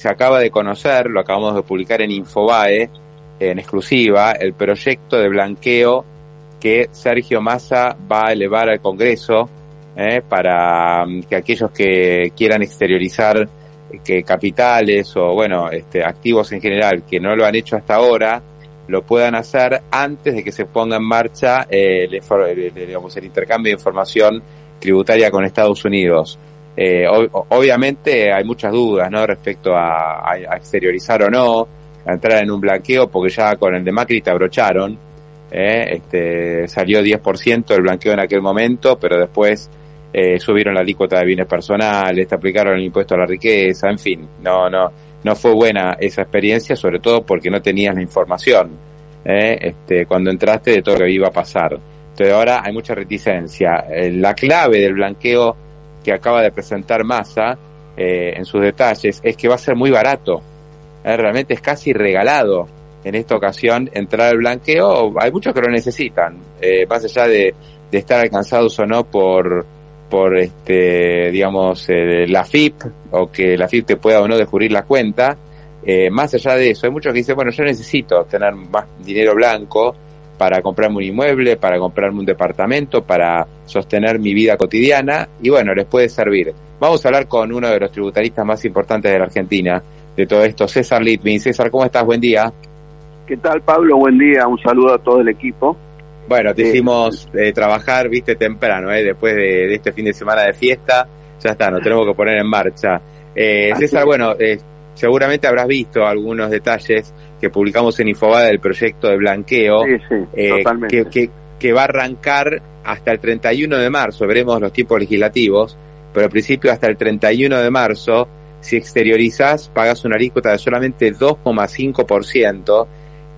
se acaba de conocer, lo acabamos de publicar en Infobae, en exclusiva, el proyecto de blanqueo que Sergio Massa va a elevar al Congreso eh, para mm, que aquellos que quieran exteriorizar que capitales o bueno este, activos en general que no lo han hecho hasta ahora lo puedan hacer antes de que se ponga en marcha el, digamos, el intercambio de información tributaria con Estados Unidos. Eh, obviamente hay muchas dudas ¿no? respecto a, exteriorizar o no, a entrar en un blanqueo, porque ya con el de Macri te abrocharon. ¿eh? Este, salió 10% el blanqueo en aquel momento, pero después eh, subieron la alícuota de bienes personales, te aplicaron el impuesto a la riqueza, en fin, no, no, no fue buena esa experiencia, sobre todo porque no tenías la información ¿eh? este, cuando entraste de todo lo que iba a pasar. Entonces ahora hay mucha reticencia. Eh, la clave del blanqueo que acaba de presentar Massa eh, en sus detalles es que va a ser muy barato. Eh, realmente es casi regalado en esta ocasión entrar al blanqueo. Hay muchos que lo necesitan, eh, más allá de, estar alcanzados o no por por este digamos eh, la FIP o que la FIP te pueda o no descubrir la cuenta más allá de eso hay muchos que dicen bueno yo necesito tener más dinero blanco para comprarme un inmueble, para comprarme un departamento, para sostener mi vida cotidiana y bueno, les puede servir. Vamos a hablar con uno de los tributaristas más importantes de la Argentina de todo esto, César Litvin. César, ¿cómo estás? Buen día. ¿Qué tal, Pablo? Buen día. Un saludo a todo el equipo. Bueno, te eh, hicimos eh, trabajar, viste, temprano, eh, después de, de, este fin de semana de fiesta. Ya está, nos tenemos que poner en marcha. Eh, César, bueno, eh, seguramente habrás visto algunos detalles que publicamos en Infobae del proyecto de blanqueo, sí, sí, eh, que, que, que, va a arrancar hasta el 31 de marzo, veremos los tiempos legislativos, pero al principio hasta el 31 de marzo, si exteriorizas, pagas una alícuota de solamente 2,5%,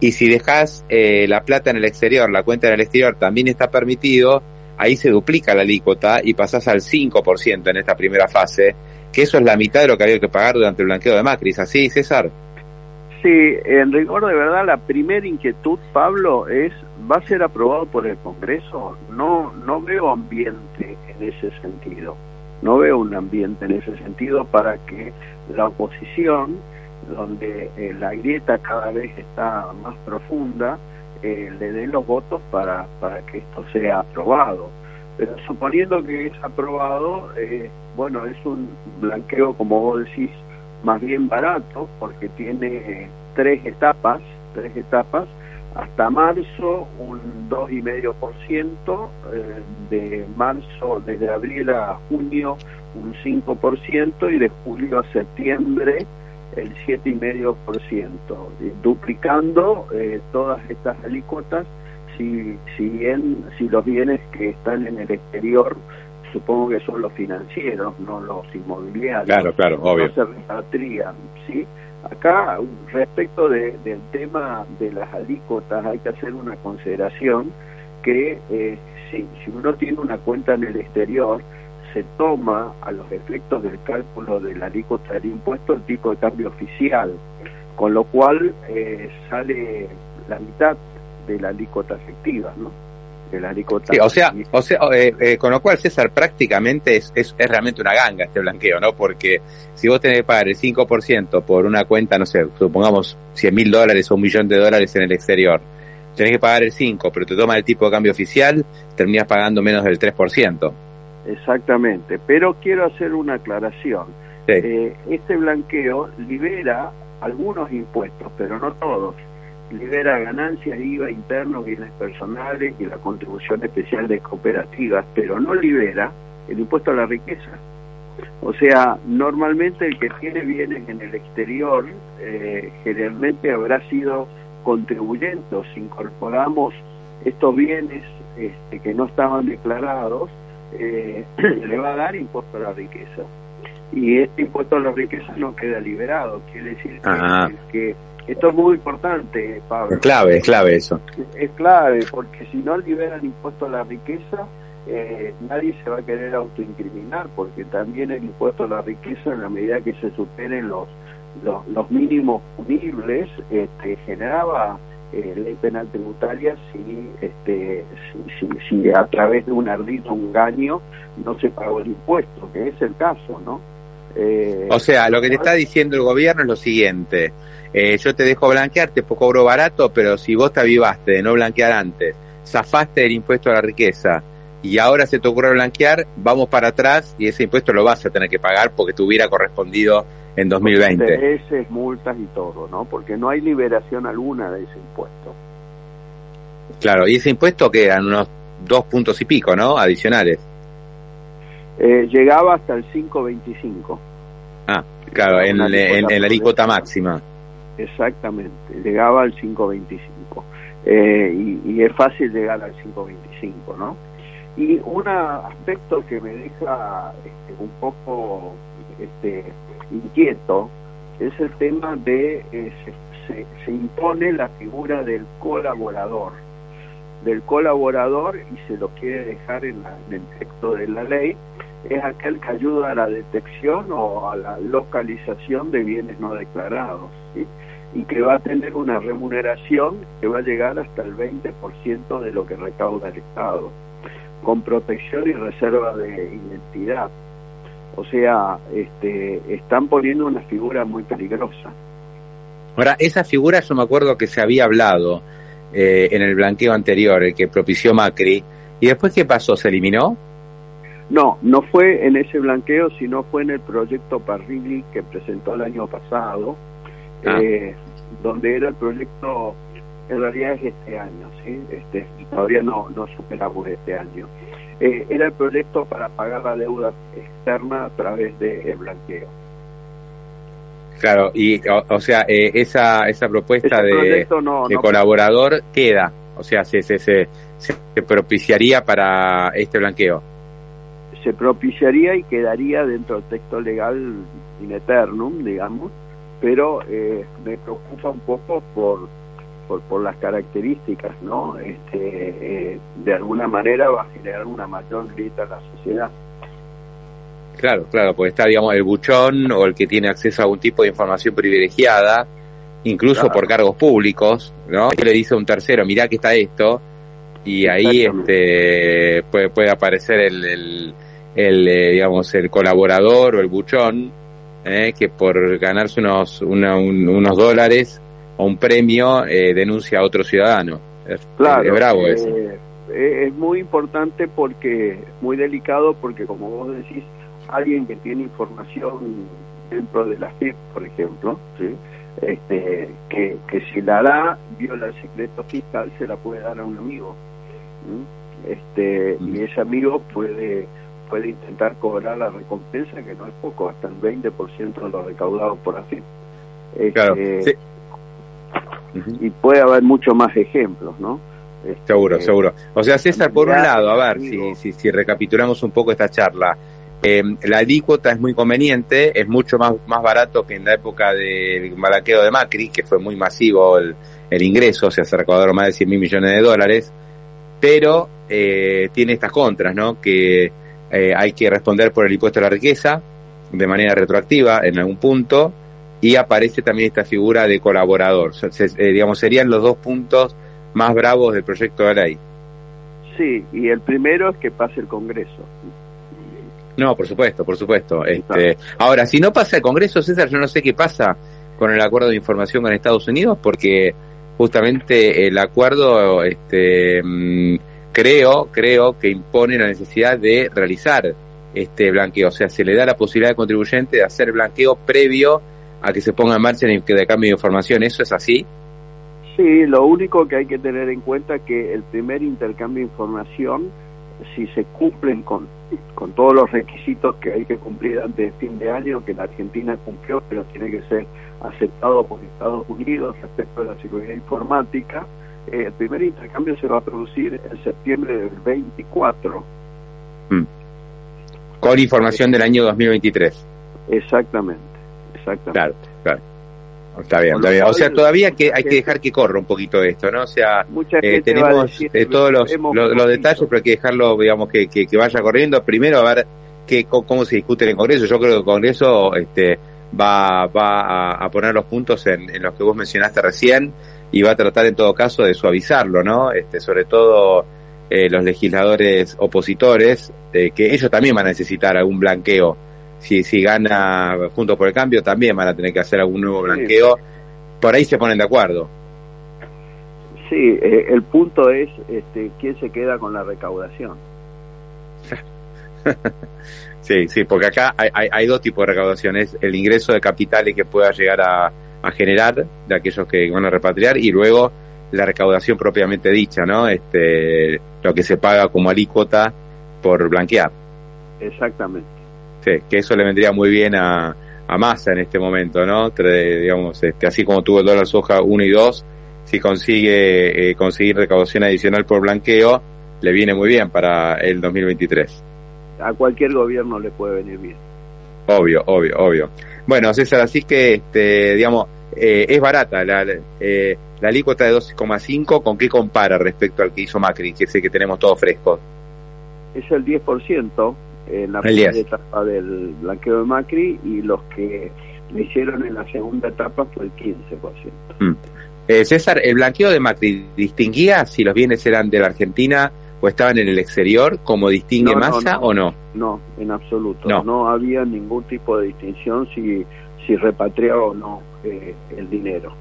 y si dejas eh, la plata en el exterior, la cuenta en el exterior también está permitido, ahí se duplica la alícuota y pasas al 5% en esta primera fase, que eso es la mitad de lo que había que pagar durante el blanqueo de Macri, ¿así, César? Sí, en rigor de verdad, la primera inquietud, Pablo, es, ¿va a ser aprobado por el Congreso? No, no veo ambiente en ese sentido. No veo un ambiente en ese sentido para que la oposición, donde eh, la grieta cada vez está más profunda, eh, le dé los votos para, para que esto sea aprobado. Pero suponiendo que es aprobado, eh, bueno, es un blanqueo, como vos decís, más bien barato porque tiene tres etapas, tres etapas, hasta marzo un 2,5%, eh, de marzo, desde abril a junio un 5% y de julio a septiembre el 7,5%, duplicando eh, todas estas alícuotas si, si, bien, si los bienes que están en el exterior supongo que son los financieros, no los inmobiliarios. Claro, claro, obvio. No se repatrian, ¿sí? Acá, respecto de, del tema de las alícuotas, hay que hacer una consideración que eh, si, si uno tiene una cuenta en el exterior, se toma a los efectos del cálculo de la alícuota del impuesto el tipo de cambio oficial, con lo cual eh, sale la mitad de la alícuota efectiva, ¿no? Sí, o sea, o sea eh, eh, con lo cual, César, prácticamente es, es, es, realmente una ganga este blanqueo, ¿no? Porque si vos tenés que pagar el 5% por una cuenta, no sé, supongamos 100 mil dólares o un millón de dólares en el exterior, tenés que pagar el 5%, pero te toma el tipo de cambio oficial, terminas pagando menos del 3%. Exactamente, pero quiero hacer una aclaración. Sí. Eh, este blanqueo libera algunos impuestos, pero no todos libera ganancias, IVA interno, bienes personales y la contribución especial de cooperativas, pero no libera el impuesto a la riqueza. O sea, normalmente el que tiene bienes en el exterior eh, generalmente habrá sido contribuyente. Si incorporamos estos bienes este, que no estaban declarados, eh, le va a dar impuesto a la riqueza. Y este impuesto a la riqueza no queda liberado. Quiere decir que, que esto es muy importante, Pablo. Es clave, es clave eso. Es clave, porque si no liberan impuesto a la riqueza, eh, nadie se va a querer autoincriminar, porque también el impuesto a la riqueza, en la medida que se superen los, los, los mínimos punibles, este, generaba eh, ley penal tributaria si, este, si, si, si, a través de un ardito, un engaño, no se pagó el impuesto, que es el caso, ¿no? Eh, o sea, lo que te está diciendo el gobierno es lo siguiente. Eh, yo te dejo blanquear, te cobro barato, pero si vos te avivaste de no blanquear antes, zafaste del impuesto a la riqueza y ahora se te ocurre blanquear, vamos para atrás y ese impuesto lo vas a tener que pagar porque te hubiera correspondido en 2020. Intereses, multas y todo, ¿no? Porque no hay liberación alguna de ese impuesto. Claro, y ese impuesto que eran unos dos puntos y pico, ¿no? Adicionales. Eh, llegaba hasta el 5.25. Ah, claro, en, la alícuota máxima. Exactamente, llegaba al 5.25. Eh, y, es fácil llegar al 5.25, ¿no? Y un aspecto que me deja este, un poco este, inquieto es el tema de eh, se, se, impone la figura del colaborador del colaborador y se lo quiere dejar en, el texto de la ley es aquel que ayuda a la detección o a la localización de bienes no declarados y que va a tener una remuneración que va a llegar hasta el 20% de lo que recauda el Estado con protección y reserva de identidad o sea, este, están poniendo una figura muy peligrosa. Ahora, esa figura yo me acuerdo que se había hablado eh, en el blanqueo anterior, el que propició Macri, y después qué pasó, ¿se eliminó? No, no fue en ese blanqueo, sino fue en el proyecto Parrilli que presentó el año pasado, ah. eh, donde era el proyecto, en realidad es este año, ¿sí? Este, todavía no, no superamos este año. Eh, era el proyecto para pagar la deuda externa a través del blanqueo. Claro, y o, sea, eh, esa, esa propuesta de, colaborador queda, o sea, se, se, se, propiciaría para este blanqueo. Se propiciaría y quedaría dentro del texto legal in eternum, digamos, pero eh, me preocupa un poco por por, las características, ¿no? Este, eh, de alguna manera va a generar una mayor grita en la sociedad. Claro, claro, porque está, digamos, el buchón o el que tiene acceso a algún tipo de información privilegiada, incluso por cargos públicos, ¿no? Y le dice a un tercero, mirá que está esto, y ahí este puede, puede aparecer el, el, eh, digamos, el colaborador o el buchón, eh, que por ganarse unos, unos dólares un premio eh, denuncia a otro ciudadano. Es, claro, bravo eh, eh, Es muy importante porque, es muy delicado porque como vos decís, alguien que tiene información dentro de la FIP, por ejemplo, este, que, que si la da, viola el secreto fiscal, se la puede dar a un amigo. Este, Y mm. ese amigo puede puede intentar cobrar la recompensa, que no es poco, hasta el 20% de lo recaudado por claro, este, y puede haber muchos más ejemplos, ¿no? Este, seguro, seguro. O sea, César, por un lado, a ver, si, si, si recapitulamos un poco esta charla, eh, la alícuota es muy conveniente, es mucho más, más barato que en la época del balaqueo de Macri, que fue muy masivo el, el ingreso, o sea, se recaudaron más de 100 mil millones de dólares, pero eh, tiene estas contras, ¿no? Que eh, hay que responder por el impuesto a la riqueza de manera retroactiva en algún punto, y aparece también esta figura de colaborador. Eh, digamos, serían los dos puntos más bravos del proyecto de ley. Sí, y el primero es que pase el Congreso. No, por supuesto, por supuesto. Este, ahora, si no pasa el Congreso, César, yo no sé qué pasa con el acuerdo de información con Estados Unidos, porque justamente el acuerdo, este, mm, creo, creo que impone la necesidad de realizar este blanqueo, o sea, se le da la posibilidad al contribuyente de hacer blanqueo previo a que se ponga en marcha el de cambio de información. ¿Eso es así? Sí, lo único que hay que tener en cuenta es que el primer intercambio de información, si se cumplen con, con todos los requisitos que hay que cumplir antes de fin de año, que la Argentina cumplió, pero tiene que ser aceptado por Estados Unidos respecto a la seguridad informática, eh, el primer intercambio se va a producir en septiembre del 24. Mm. Con información del año 2023. Exactamente. Claro, claro. Está bien, está bien. O sea, todavía que hay que dejar que corra un poquito esto, ¿no? O sea, eh, tenemos eh, todos los, los, detalles, pero hay que dejarlo, digamos, que, que, vaya corriendo. Primero, a ver qué, cómo, se discute en el Congreso. Yo creo que el Congreso este, va, va a, poner los puntos en, en, los que vos mencionaste recién y va a tratar, en todo caso, de suavizarlo, ¿no? Este, sobre todo eh, los legisladores opositores, que ellos también van a necesitar algún blanqueo si, si gana Juntos por el Cambio, también van a tener que hacer algún nuevo blanqueo. Por ahí se ponen de acuerdo. Sí, eh, el punto es este, quién se queda con la recaudación. sí, sí, porque acá hay, hay, dos tipos de recaudaciones. El ingreso de capitales que pueda llegar a, a generar de aquellos que van a repatriar y luego la recaudación propiamente dicha, ¿no? Este, lo que se paga como alícuota por blanquear. Exactamente. Sí, que eso le vendría muy bien a, a Massa en este momento, ¿no? digamos, este, así como tuvo el dólar soja 1 y 2, si consigue eh, conseguir recaudación adicional por blanqueo, le viene muy bien para el 2023. A cualquier gobierno le puede venir bien. Obvio, obvio, obvio. Bueno, César, así que, este, digamos, eh, es barata la, eh, la alícuota de 12,5, ¿con qué compara respecto al que hizo Macri, que sé que tenemos todo fresco? Es el 10% en la primera etapa del blanqueo de Macri y los que lo hicieron en la segunda etapa fue el 15%. Mm. Eh, César, ¿el blanqueo de Macri distinguía si los bienes eran de la Argentina o estaban en el exterior, como distingue Massa o no? No, en absoluto. No. había ningún tipo de distinción si, si repatriaba o no eh, el dinero.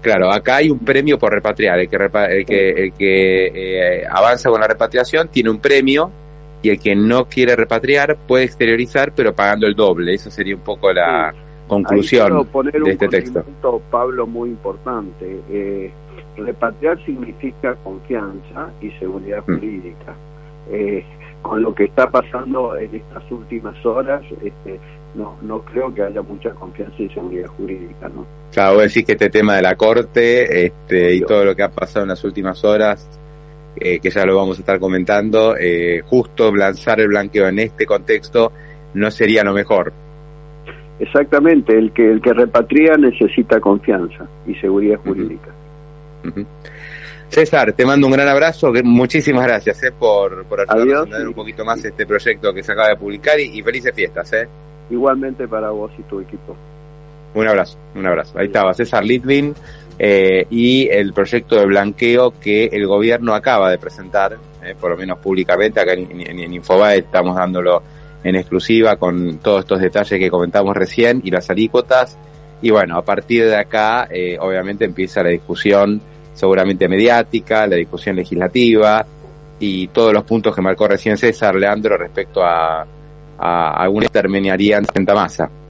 Claro, acá hay un premio por repatriar. El que, el que, el que eh, avanza con la repatriación tiene un premio y el que no quiere repatriar puede exteriorizar, pero pagando el doble. Esa sería un poco la conclusión de este texto. Pablo, muy importante. Eh, repatriar significa confianza y seguridad mm. jurídica. Eh, con lo que está pasando en estas últimas horas, este, no, no creo que haya mucha confianza y seguridad jurídica, ¿no? Claro, vos decís que este tema de la corte este, y todo lo que ha pasado en las últimas horas, eh, que ya lo vamos a estar comentando, eh, justo lanzar el blanqueo en este contexto no sería lo mejor. Exactamente, el que el que repatria necesita confianza y seguridad jurídica. César, te mando un gran abrazo, muchísimas gracias eh, por, por ayudarnos a entender un poquito más este proyecto que se acaba de publicar y, y felices fiestas. Eh. Igualmente para vos y tu equipo. Un abrazo, un abrazo. Ahí estaba César Litvin eh, y el proyecto de blanqueo que el gobierno acaba de presentar, eh, por lo menos públicamente, acá en, en, Infobae estamos dándolo en exclusiva con todos estos detalles que comentamos recién y las alícuotas. Y bueno, a partir de acá, eh, obviamente empieza la discusión seguramente mediática, la discusión legislativa y todos los puntos que marcó recién César Leandro respecto a a alguna terminaría en Santa Masa.